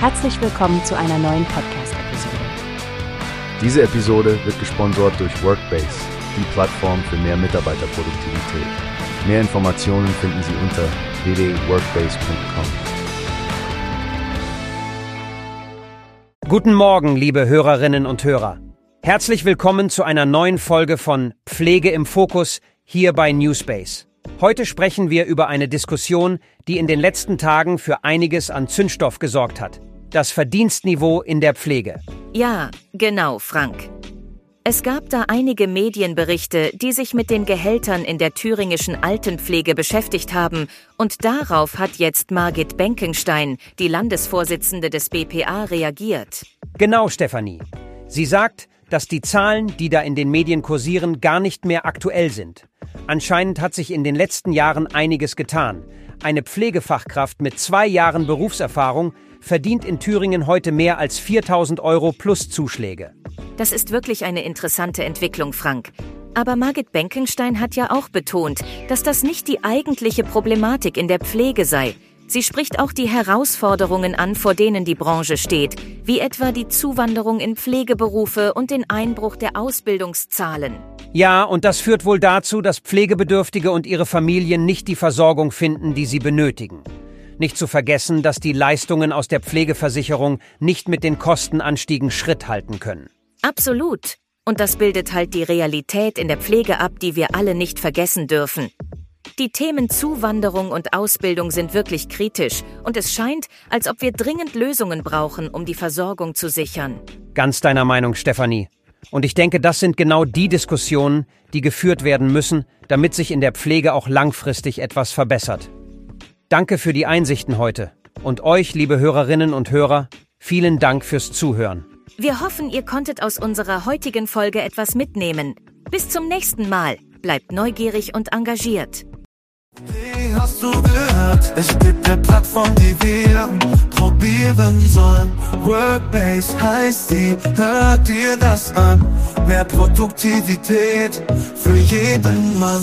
Herzlich willkommen zu einer neuen Podcast-Episode. Diese Episode wird gesponsert durch Workbase, die Plattform für mehr Mitarbeiterproduktivität. Mehr Informationen finden Sie unter www.workbase.com. Guten Morgen, liebe Hörerinnen und Hörer. Herzlich willkommen zu einer neuen Folge von Pflege im Fokus hier bei Newspace. Heute sprechen wir über eine Diskussion, die in den letzten Tagen für einiges an Zündstoff gesorgt hat. Das Verdienstniveau in der Pflege. Ja, genau, Frank. Es gab da einige Medienberichte, die sich mit den Gehältern in der thüringischen Altenpflege beschäftigt haben, und darauf hat jetzt Margit Benkenstein, die Landesvorsitzende des BPA, reagiert. Genau, Stefanie. Sie sagt, dass die Zahlen, die da in den Medien kursieren, gar nicht mehr aktuell sind. Anscheinend hat sich in den letzten Jahren einiges getan. Eine Pflegefachkraft mit zwei Jahren Berufserfahrung verdient in Thüringen heute mehr als 4000 Euro plus Zuschläge. Das ist wirklich eine interessante Entwicklung, Frank. Aber Margit Benkenstein hat ja auch betont, dass das nicht die eigentliche Problematik in der Pflege sei. Sie spricht auch die Herausforderungen an, vor denen die Branche steht, wie etwa die Zuwanderung in Pflegeberufe und den Einbruch der Ausbildungszahlen. Ja, und das führt wohl dazu, dass Pflegebedürftige und ihre Familien nicht die Versorgung finden, die sie benötigen. Nicht zu vergessen, dass die Leistungen aus der Pflegeversicherung nicht mit den Kostenanstiegen Schritt halten können. Absolut. Und das bildet halt die Realität in der Pflege ab, die wir alle nicht vergessen dürfen. Die Themen Zuwanderung und Ausbildung sind wirklich kritisch und es scheint, als ob wir dringend Lösungen brauchen, um die Versorgung zu sichern. Ganz deiner Meinung, Stefanie. Und ich denke, das sind genau die Diskussionen, die geführt werden müssen, damit sich in der Pflege auch langfristig etwas verbessert. Danke für die Einsichten heute. Und euch, liebe Hörerinnen und Hörer, vielen Dank fürs Zuhören. Wir hoffen, ihr konntet aus unserer heutigen Folge etwas mitnehmen. Bis zum nächsten Mal. Bleibt neugierig und engagiert. Wie hast du gehört? Es gibt eine Plattform, die wir probieren sollen. Workbase heißt die, hört dir das an? Mehr Produktivität für jeden Mann.